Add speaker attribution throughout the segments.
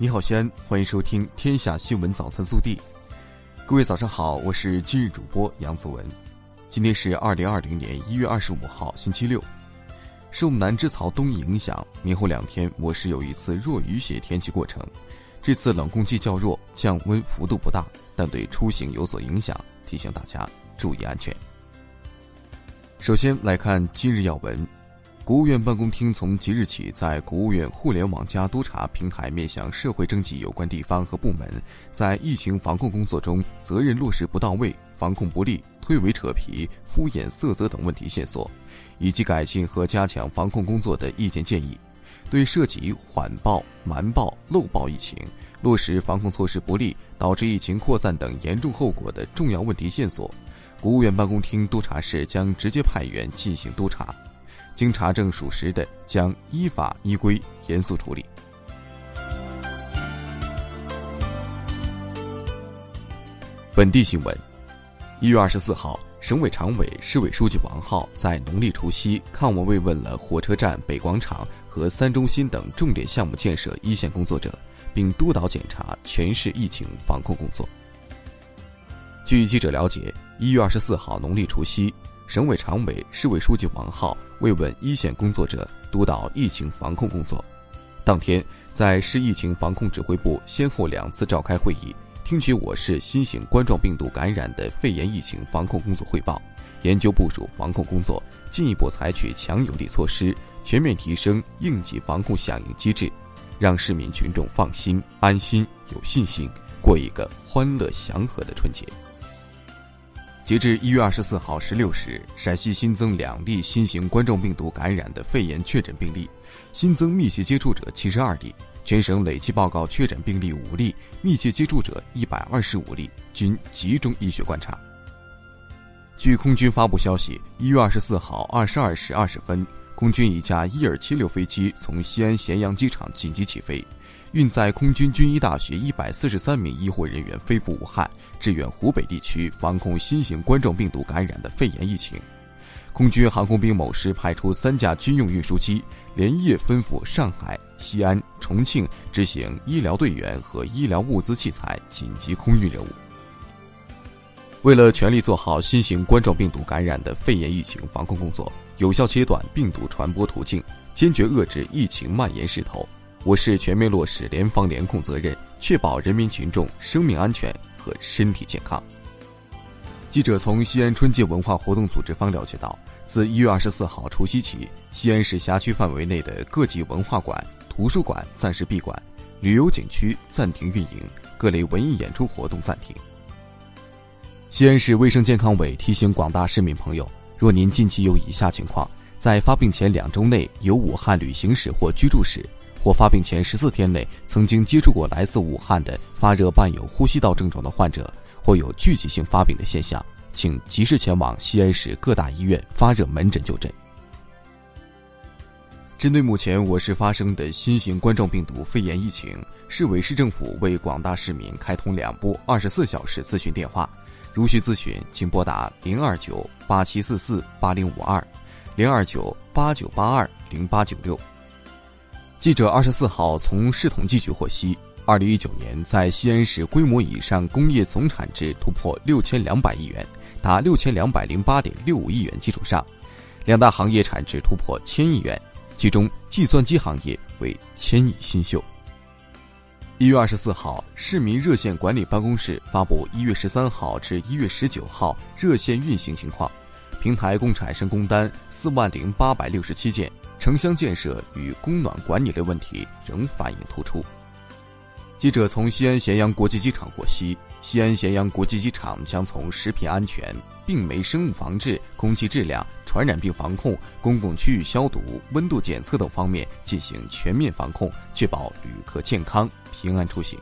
Speaker 1: 你好，西安，欢迎收听《天下新闻早餐速递》。各位早上好，我是今日主播杨子文。今天是二零二零年一月二十五号，星期六。受南支槽东移影响，明后两天我市有一次弱雨雪天气过程。这次冷空气较弱，降温幅度不大，但对出行有所影响，提醒大家注意安全。首先来看今日要闻。国务院办公厅从即日起，在国务院“互联网加+”督查平台面向社会征集有关地方和部门在疫情防控工作中责任落实不到位、防控不力、推诿扯皮、敷衍塞责等问题线索，以及改进和加强防控工作的意见建议。对涉及缓报、瞒报、漏报疫情、落实防控措施不力导致疫情扩散等严重后果的重要问题线索，国务院办公厅督查室将直接派员进行督查。经查证属实的，将依法依规严肃处理。本地新闻：一月二十四号，省委常委、市委书记王浩在农历除夕看望慰问了火车站、北广场和三中心等重点项目建设一线工作者，并督导检查全市疫情防控工作。据记者了解，一月二十四号农历除夕。省委常委、市委书记王浩慰问一线工作者，督导疫情防控工作。当天，在市疫情防控指挥部先后两次召开会议，听取我市新型冠状病毒感染的肺炎疫情防控工作汇报，研究部署防控工作，进一步采取强有力措施，全面提升应急防控响应机制，让市民群众放心、安心、有信心过一个欢乐祥和的春节。截至一月二十四号十六时，陕西新增两例新型冠状病毒感染的肺炎确诊病例，新增密切接触者七十二例，全省累计报告确诊病例五例，密切接触者一百二十五例，均集中医学观察。据空军发布消息，一月二十四号二十二时二十分，空军一架伊尔七六飞机从西安咸阳机场紧急起飞。运载空军军医大学一百四十三名医护人员飞赴武汉，支援湖北地区防控新型冠状病毒感染的肺炎疫情。空军航空兵某师派出三架军用运输机，连夜奔赴上海、西安、重庆执行医疗队员和医疗物资器材紧急空运任务。为了全力做好新型冠状病毒感染的肺炎疫情防控工作，有效切断病毒传播途径，坚决遏制疫情蔓延势头。我市全面落实联防联控责任，确保人民群众生命安全和身体健康。记者从西安春节文化活动组织方了解到，自一月二十四号除夕起，西安市辖区范围内的各级文化馆、图书馆暂时闭馆，旅游景区暂停运营，各类文艺演出活动暂停。西安市卫生健康委提醒广大市民朋友，若您近期有以下情况，在发病前两周内有武汉旅行史或居住史。或发病前十四天内曾经接触过来自武汉的发热伴有呼吸道症状的患者，或有聚集性发病的现象，请及时前往西安市各大医院发热门诊就诊。针对目前我市发生的新型冠状病毒肺炎疫情，市委市政府为广大市民开通两部二十四小时咨询电话，如需咨询，请拨打零二九八七四四八零五二，零二九八九八二零八九六。记者二十四号从市统计局获悉，二零一九年在西安市规模以上工业总产值突破六千两百亿元，达六千两百零八点六五亿元基础上，两大行业产值突破千亿元，其中计算机行业为千亿新秀。一月二十四号，市民热线管理办公室发布一月十三号至一月十九号热线运行情况，平台共产生工单四万零八百六十七件。城乡建设与供暖管理类问题仍反映突出。记者从西安咸阳国际机场获悉，西安咸阳国际机场将从食品安全、病媒生物防治、空气质量、传染病防控、公共区域消毒、温度检测等方面进行全面防控，确保旅客健康平安出行。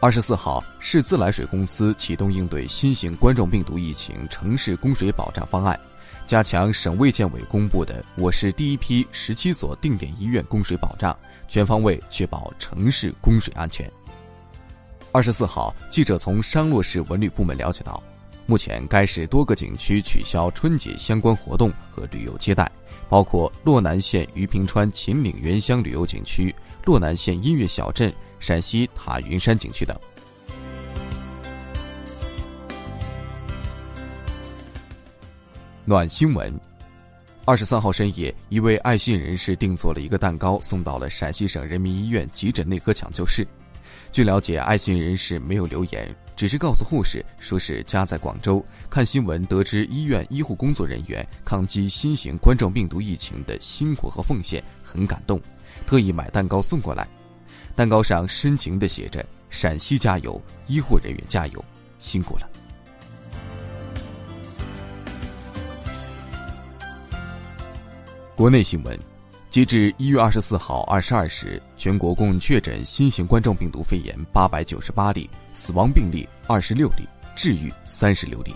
Speaker 1: 二十四号，市自来水公司启动应对新型冠状病毒疫情城市供水保障方案。加强省卫健委公布的我市第一批十七所定点医院供水保障，全方位确保城市供水安全。二十四号，记者从商洛市文旅部门了解到，目前该市多个景区取消春节相关活动和旅游接待，包括洛南县余平川秦岭原乡旅游景区、洛南县音乐小镇、陕西塔云山景区等。暖新闻：二十三号深夜，一位爱心人士定做了一个蛋糕，送到了陕西省人民医院急诊内科抢救室。据了解，爱心人士没有留言，只是告诉护士说是家在广州，看新闻得知医院医护工作人员抗击新型冠状病毒疫情的辛苦和奉献，很感动，特意买蛋糕送过来。蛋糕上深情地写着：“陕西加油，医护人员加油，辛苦了。”国内新闻，截至一月二十四号二十二时，全国共确诊新型冠状病毒肺炎八百九十八例，死亡病例二十六例，治愈三十六例。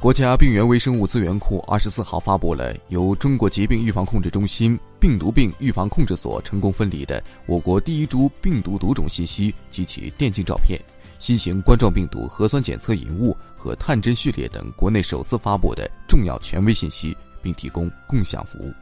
Speaker 1: 国家病原微生物资源库二十四号发布了由中国疾病预防控制中心病毒病预防控制所成功分离的我国第一株病毒毒种信息及其电镜照片、新型冠状病毒核酸检测引物和探针序列等国内首次发布的重要权威信息。并提供共享服务。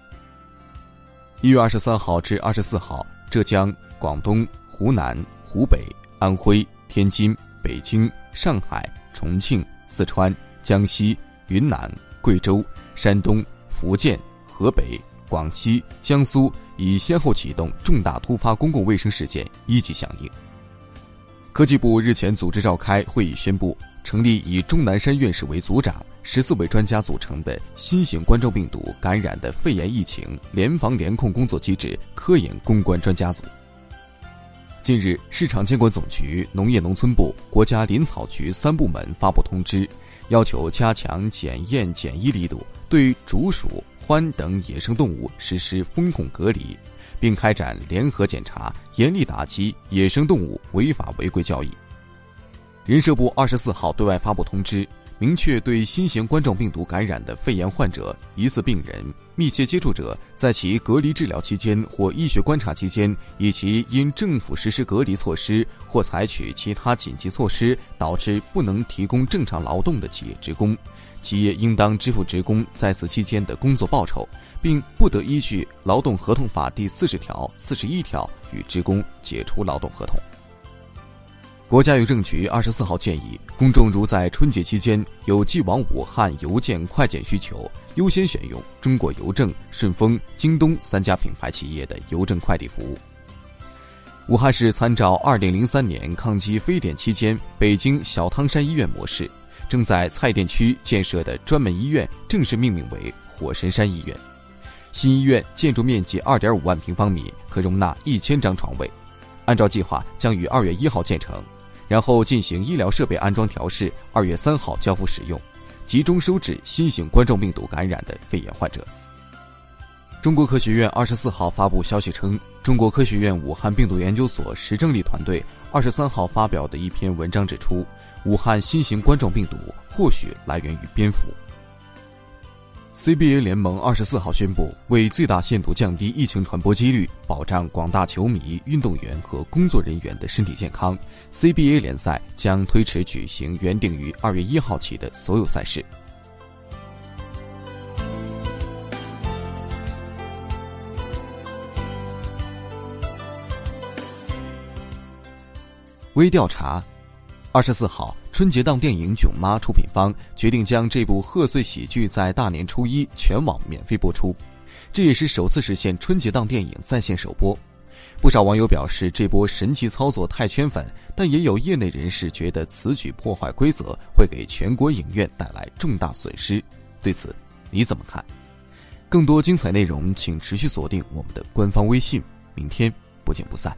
Speaker 1: 一月二十三号至二十四号，浙江、广东、湖南、湖北、安徽、天津、北京、上海、重庆、四川、江西、云南、贵州、山东、福建、河北、广西、江苏已先后启动重大突发公共卫生事件一级响应。科技部日前组织召开会议，宣布成立以钟南山院士为组长。十四位专家组成的新型冠状病毒感染的肺炎疫情联防联控工作机制科研攻关专家组。近日，市场监管总局、农业农村部、国家林草局三部门发布通知，要求加强检验检疫力度，对竹鼠、獾等野生动物实施风控隔离，并开展联合检查，严厉打击野生动物违法违规交易。人社部二十四号对外发布通知。明确对新型冠状病毒感染的肺炎患者、疑似病人、密切接触者，在其隔离治疗期间或医学观察期间，以及因政府实施隔离措施或采取其他紧急措施导致不能提供正常劳动的企业职工，企业应当支付职工在此期间的工作报酬，并不得依据《劳动合同法》第四十条、四十一条与职工解除劳动合同。国家邮政局二十四号建议，公众如在春节期间有寄往武汉邮件快件需求，优先选用中国邮政、顺丰、京东三家品牌企业的邮政快递服务。武汉市参照二零零三年抗击非典期间北京小汤山医院模式，正在蔡甸区建设的专门医院正式命名为火神山医院。新医院建筑面积二点五万平方米，可容纳一千张床位，按照计划将于二月一号建成。然后进行医疗设备安装调试，二月三号交付使用，集中收治新型冠状病毒感染的肺炎患者。中国科学院二十四号发布消息称，中国科学院武汉病毒研究所石正丽团队二十三号发表的一篇文章指出，武汉新型冠状病毒或许来源于蝙蝠。CBA 联盟二十四号宣布，为最大限度降低疫情传播几率，保障广大球迷、运动员和工作人员的身体健康，CBA 联赛将推迟举行原定于二月一号起的所有赛事。微调查，二十四号。春节档电影《囧妈》出品方决定将这部贺岁喜剧在大年初一全网免费播出，这也是首次实现春节档电影在线首播。不少网友表示这波神奇操作太圈粉，但也有业内人士觉得此举破坏规则，会给全国影院带来重大损失。对此你怎么看？更多精彩内容，请持续锁定我们的官方微信。明天不见不散。